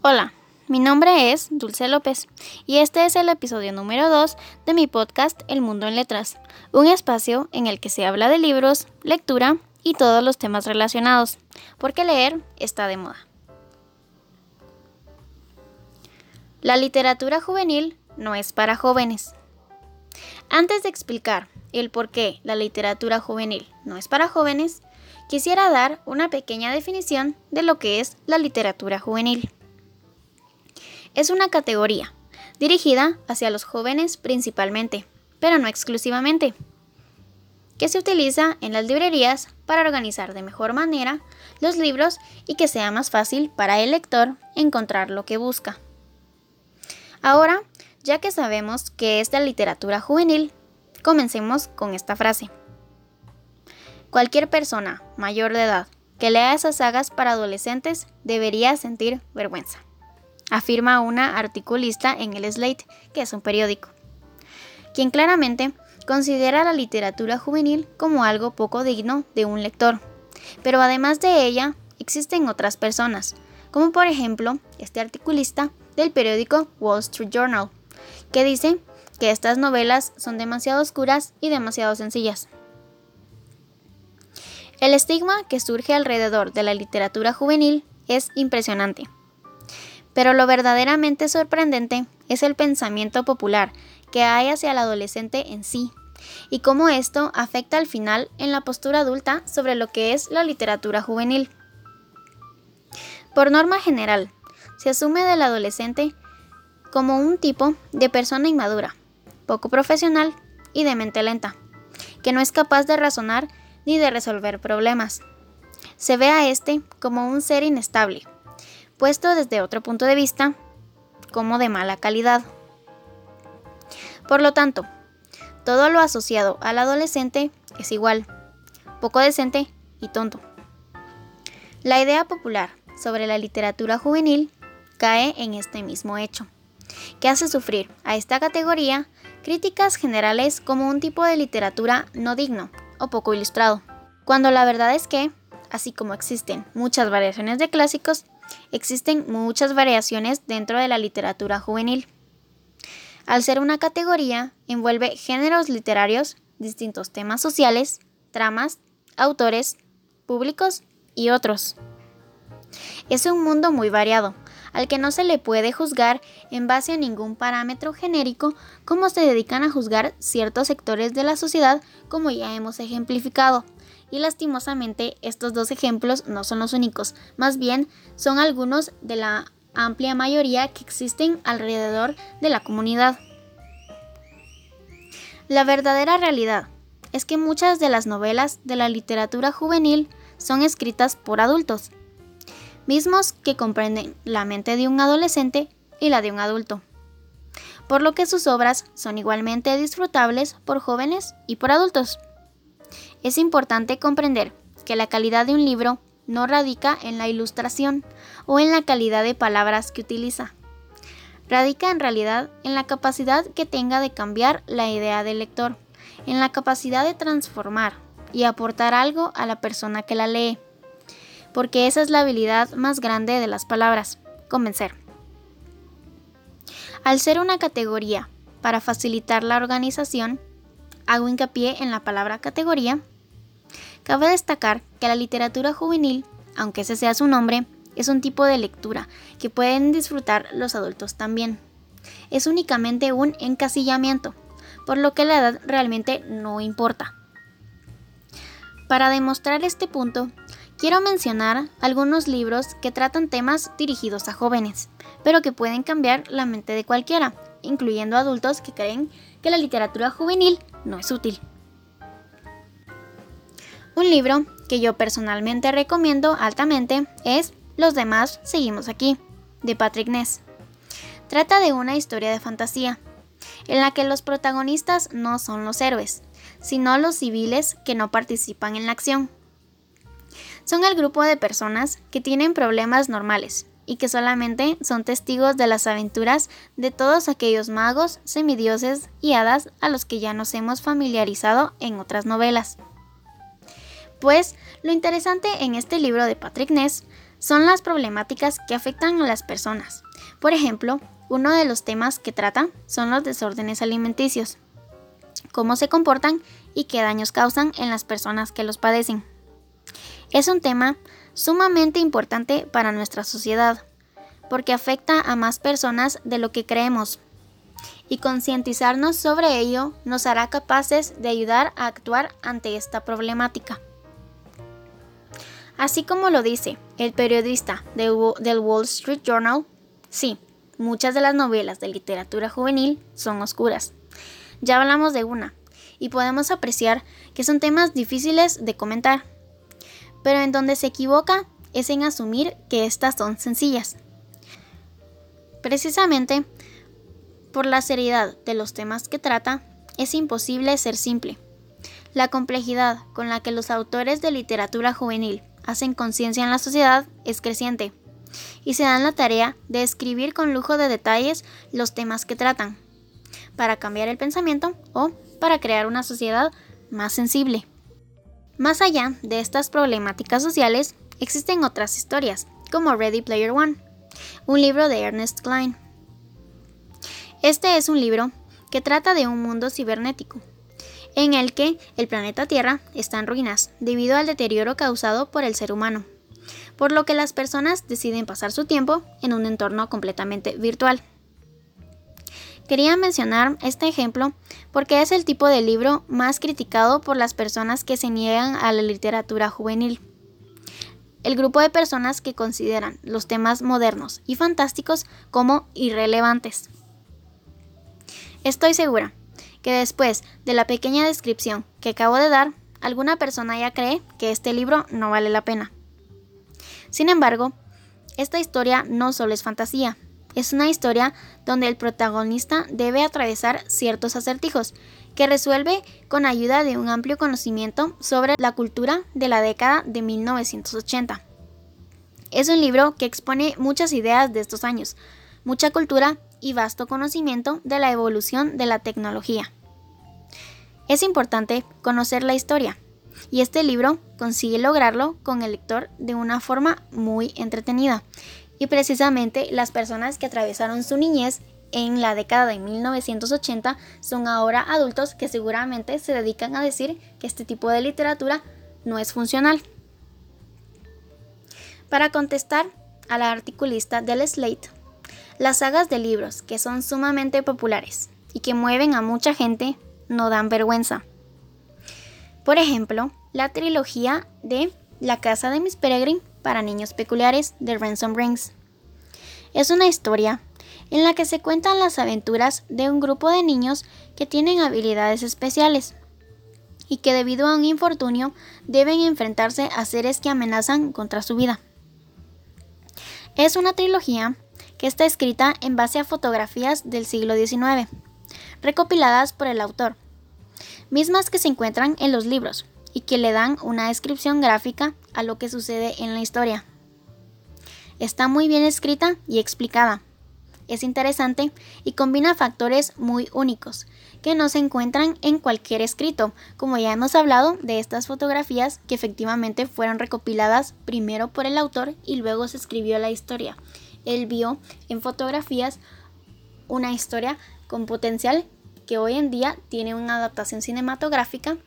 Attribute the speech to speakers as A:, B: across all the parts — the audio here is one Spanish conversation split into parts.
A: Hola, mi nombre es Dulce López y este es el episodio número 2 de mi podcast El Mundo en Letras, un espacio en el que se habla de libros, lectura y todos los temas relacionados, porque leer está de moda. La literatura juvenil no es para jóvenes. Antes de explicar el por qué la literatura juvenil no es para jóvenes, quisiera dar una pequeña definición de lo que es la literatura juvenil. Es una categoría dirigida hacia los jóvenes principalmente, pero no exclusivamente, que se utiliza en las librerías para organizar de mejor manera los libros y que sea más fácil para el lector encontrar lo que busca. Ahora, ya que sabemos que es la literatura juvenil, comencemos con esta frase. Cualquier persona mayor de edad que lea esas sagas para adolescentes debería sentir vergüenza, afirma una articulista en el Slate, que es un periódico, quien claramente considera la literatura juvenil como algo poco digno de un lector. Pero además de ella, existen otras personas, como por ejemplo este articulista del periódico Wall Street Journal, que dice que estas novelas son demasiado oscuras y demasiado sencillas. El estigma que surge alrededor de la literatura juvenil es impresionante. Pero lo verdaderamente sorprendente es el pensamiento popular que hay hacia el adolescente en sí y cómo esto afecta al final en la postura adulta sobre lo que es la literatura juvenil. Por norma general, se asume del adolescente como un tipo de persona inmadura, poco profesional y de mente lenta, que no es capaz de razonar ni de resolver problemas. Se ve a este como un ser inestable, puesto desde otro punto de vista como de mala calidad. Por lo tanto, todo lo asociado al adolescente es igual, poco decente y tonto. La idea popular sobre la literatura juvenil cae en este mismo hecho, que hace sufrir a esta categoría críticas generales como un tipo de literatura no digno o poco ilustrado, cuando la verdad es que, así como existen muchas variaciones de clásicos, existen muchas variaciones dentro de la literatura juvenil. Al ser una categoría, envuelve géneros literarios, distintos temas sociales, tramas, autores, públicos y otros. Es un mundo muy variado, al que no se le puede juzgar en base a ningún parámetro genérico como se dedican a juzgar ciertos sectores de la sociedad como ya hemos ejemplificado. Y lastimosamente estos dos ejemplos no son los únicos, más bien son algunos de la amplia mayoría que existen alrededor de la comunidad. La verdadera realidad es que muchas de las novelas de la literatura juvenil son escritas por adultos, mismos que comprenden la mente de un adolescente y la de un adulto, por lo que sus obras son igualmente disfrutables por jóvenes y por adultos. Es importante comprender que la calidad de un libro no radica en la ilustración o en la calidad de palabras que utiliza. Radica en realidad en la capacidad que tenga de cambiar la idea del lector, en la capacidad de transformar y aportar algo a la persona que la lee porque esa es la habilidad más grande de las palabras, convencer. Al ser una categoría para facilitar la organización, hago hincapié en la palabra categoría, cabe destacar que la literatura juvenil, aunque ese sea su nombre, es un tipo de lectura que pueden disfrutar los adultos también. Es únicamente un encasillamiento, por lo que la edad realmente no importa. Para demostrar este punto, quiero mencionar algunos libros que tratan temas dirigidos a jóvenes, pero que pueden cambiar la mente de cualquiera, incluyendo adultos que creen que la literatura juvenil no es útil. Un libro que yo personalmente recomiendo altamente es Los demás seguimos aquí, de Patrick Ness. Trata de una historia de fantasía, en la que los protagonistas no son los héroes, sino los civiles que no participan en la acción son el grupo de personas que tienen problemas normales y que solamente son testigos de las aventuras de todos aquellos magos, semidioses y hadas a los que ya nos hemos familiarizado en otras novelas. Pues lo interesante en este libro de Patrick Ness son las problemáticas que afectan a las personas. Por ejemplo, uno de los temas que trata son los desórdenes alimenticios, cómo se comportan y qué daños causan en las personas que los padecen. Es un tema sumamente importante para nuestra sociedad, porque afecta a más personas de lo que creemos, y concientizarnos sobre ello nos hará capaces de ayudar a actuar ante esta problemática. Así como lo dice el periodista del Wall Street Journal, sí, muchas de las novelas de literatura juvenil son oscuras. Ya hablamos de una, y podemos apreciar que son temas difíciles de comentar, pero en donde se equivoca es en asumir que estas son sencillas. Precisamente por la seriedad de los temas que trata, es imposible ser simple. La complejidad con la que los autores de literatura juvenil hacen conciencia en la sociedad es creciente y se dan la tarea de escribir con lujo de detalles los temas que tratan, para cambiar el pensamiento o para crear una sociedad más sensible. Más allá de estas problemáticas sociales, existen otras historias, como Ready Player One, un libro de Ernest Klein. Este es un libro que trata de un mundo cibernético, en el que el planeta Tierra está en ruinas debido al deterioro causado por el ser humano, por lo que las personas deciden pasar su tiempo en un entorno completamente virtual. Quería mencionar este ejemplo porque es el tipo de libro más criticado por las personas que se niegan a la literatura juvenil. El grupo de personas que consideran los temas modernos y fantásticos como irrelevantes. Estoy segura que después de la pequeña descripción que acabo de dar, alguna persona ya cree que este libro no vale la pena. Sin embargo, esta historia no solo es fantasía, es una historia donde el protagonista debe atravesar ciertos acertijos que resuelve con ayuda de un amplio conocimiento sobre la cultura de la década de 1980. Es un libro que expone muchas ideas de estos años, mucha cultura y vasto conocimiento de la evolución de la tecnología. Es importante conocer la historia, y este libro consigue lograrlo con el lector de una forma muy entretenida. Y precisamente las personas que atravesaron su niñez en la década de 1980 son ahora adultos que seguramente se dedican a decir que este tipo de literatura no es funcional. Para contestar a la articulista del Slate, las sagas de libros que son sumamente populares y que mueven a mucha gente no dan vergüenza. Por ejemplo, la trilogía de La casa de Miss Peregrine para niños peculiares de Ransom Rings. Es una historia en la que se cuentan las aventuras de un grupo de niños que tienen habilidades especiales y que debido a un infortunio deben enfrentarse a seres que amenazan contra su vida. Es una trilogía que está escrita en base a fotografías del siglo XIX, recopiladas por el autor, mismas que se encuentran en los libros y que le dan una descripción gráfica a lo que sucede en la historia. Está muy bien escrita y explicada. Es interesante y combina factores muy únicos que no se encuentran en cualquier escrito, como ya hemos hablado de estas fotografías que efectivamente fueron recopiladas primero por el autor y luego se escribió la historia él vio en fotografías una historia con potencial que hoy en día tiene una adaptación cinematográfica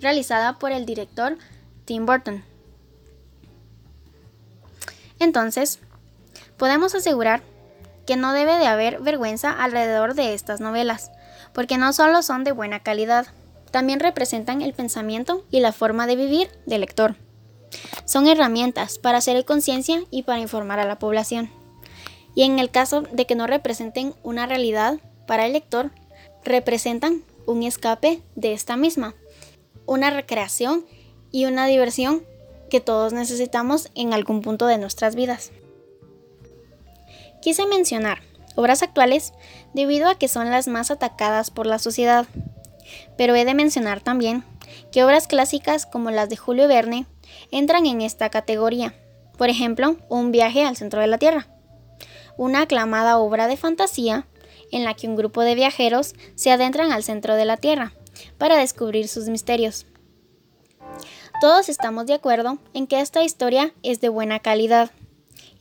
A: realizada por el director Tim Burton. Entonces, podemos asegurar que no debe de haber vergüenza alrededor de estas novelas, porque no solo son de buena calidad, también representan el pensamiento y la forma de vivir del lector. Son herramientas para hacer conciencia y para informar a la población y en el caso de que no representen una realidad para el lector, representan un escape de esta misma, una recreación y una diversión que todos necesitamos en algún punto de nuestras vidas. Quise mencionar obras actuales debido a que son las más atacadas por la sociedad, pero he de mencionar también que obras clásicas como las de Julio Verne entran en esta categoría. Por ejemplo, Un viaje al centro de la Tierra una aclamada obra de fantasía en la que un grupo de viajeros se adentran al centro de la Tierra para descubrir sus misterios. Todos estamos de acuerdo en que esta historia es de buena calidad,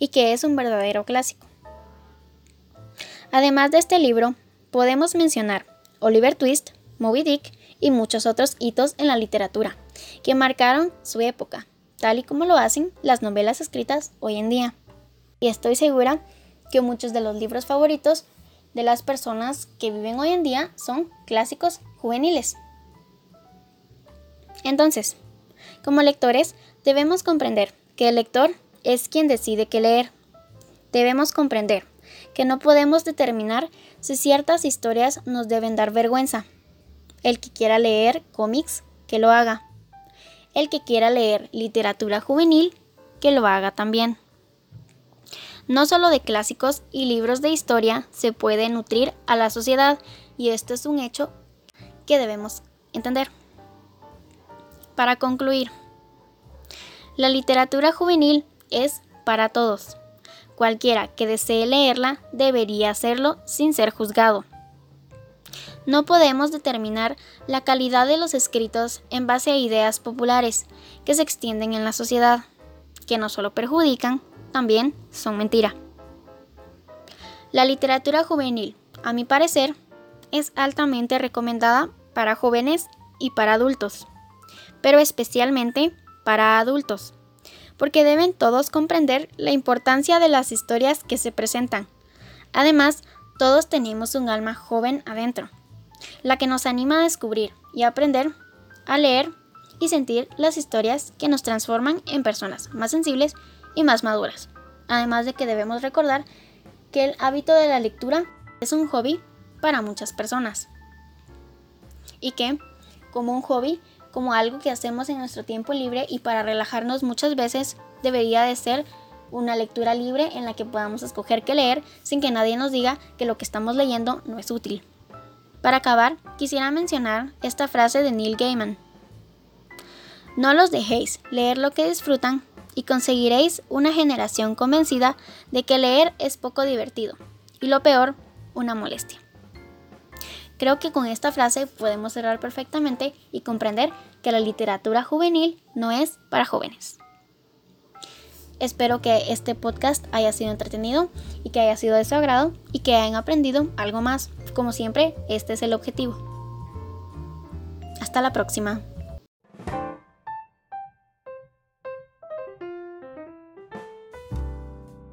A: y que es un verdadero clásico. Además de este libro, podemos mencionar Oliver Twist, Moby Dick y muchos otros hitos en la literatura que marcaron su época, tal y como lo hacen las novelas escritas hoy en día. Y estoy segura que muchos de los libros favoritos de las personas que viven hoy en día son clásicos juveniles. Entonces, como lectores, debemos comprender que el lector es quien decide qué leer. Debemos comprender que no podemos determinar si ciertas historias nos deben dar vergüenza. El que quiera leer cómics, que lo haga. El que quiera leer literatura juvenil, que lo haga también. No solo de clásicos y libros de historia se puede nutrir a la sociedad y esto es un hecho que debemos entender. Para concluir, la literatura juvenil es para todos. Cualquiera que desee leerla debería hacerlo sin ser juzgado. No podemos determinar la calidad de los escritos en base a ideas populares que se extienden en la sociedad, que no solo perjudican, también son mentira. La literatura juvenil, a mi parecer, es altamente recomendada para jóvenes y para adultos, pero especialmente para adultos porque deben todos comprender la importancia de las historias que se presentan. Además, todos tenemos un alma joven adentro, la que nos anima a descubrir y aprender, a leer y sentir las historias que nos transforman en personas más sensibles y más maduras. Además de que debemos recordar que el hábito de la lectura es un hobby para muchas personas. Y que, como un hobby, como algo que hacemos en nuestro tiempo libre y para relajarnos muchas veces debería de ser una lectura libre en la que podamos escoger qué leer sin que nadie nos diga que lo que estamos leyendo no es útil. Para acabar, quisiera mencionar esta frase de Neil Gaiman. No los dejéis leer lo que disfrutan y conseguiréis una generación convencida de que leer es poco divertido y lo peor, una molestia. Creo que con esta frase podemos cerrar perfectamente y comprender que la literatura juvenil no es para jóvenes. Espero que este podcast haya sido entretenido y que haya sido de su agrado y que hayan aprendido algo más. Como siempre, este es el objetivo. Hasta la próxima.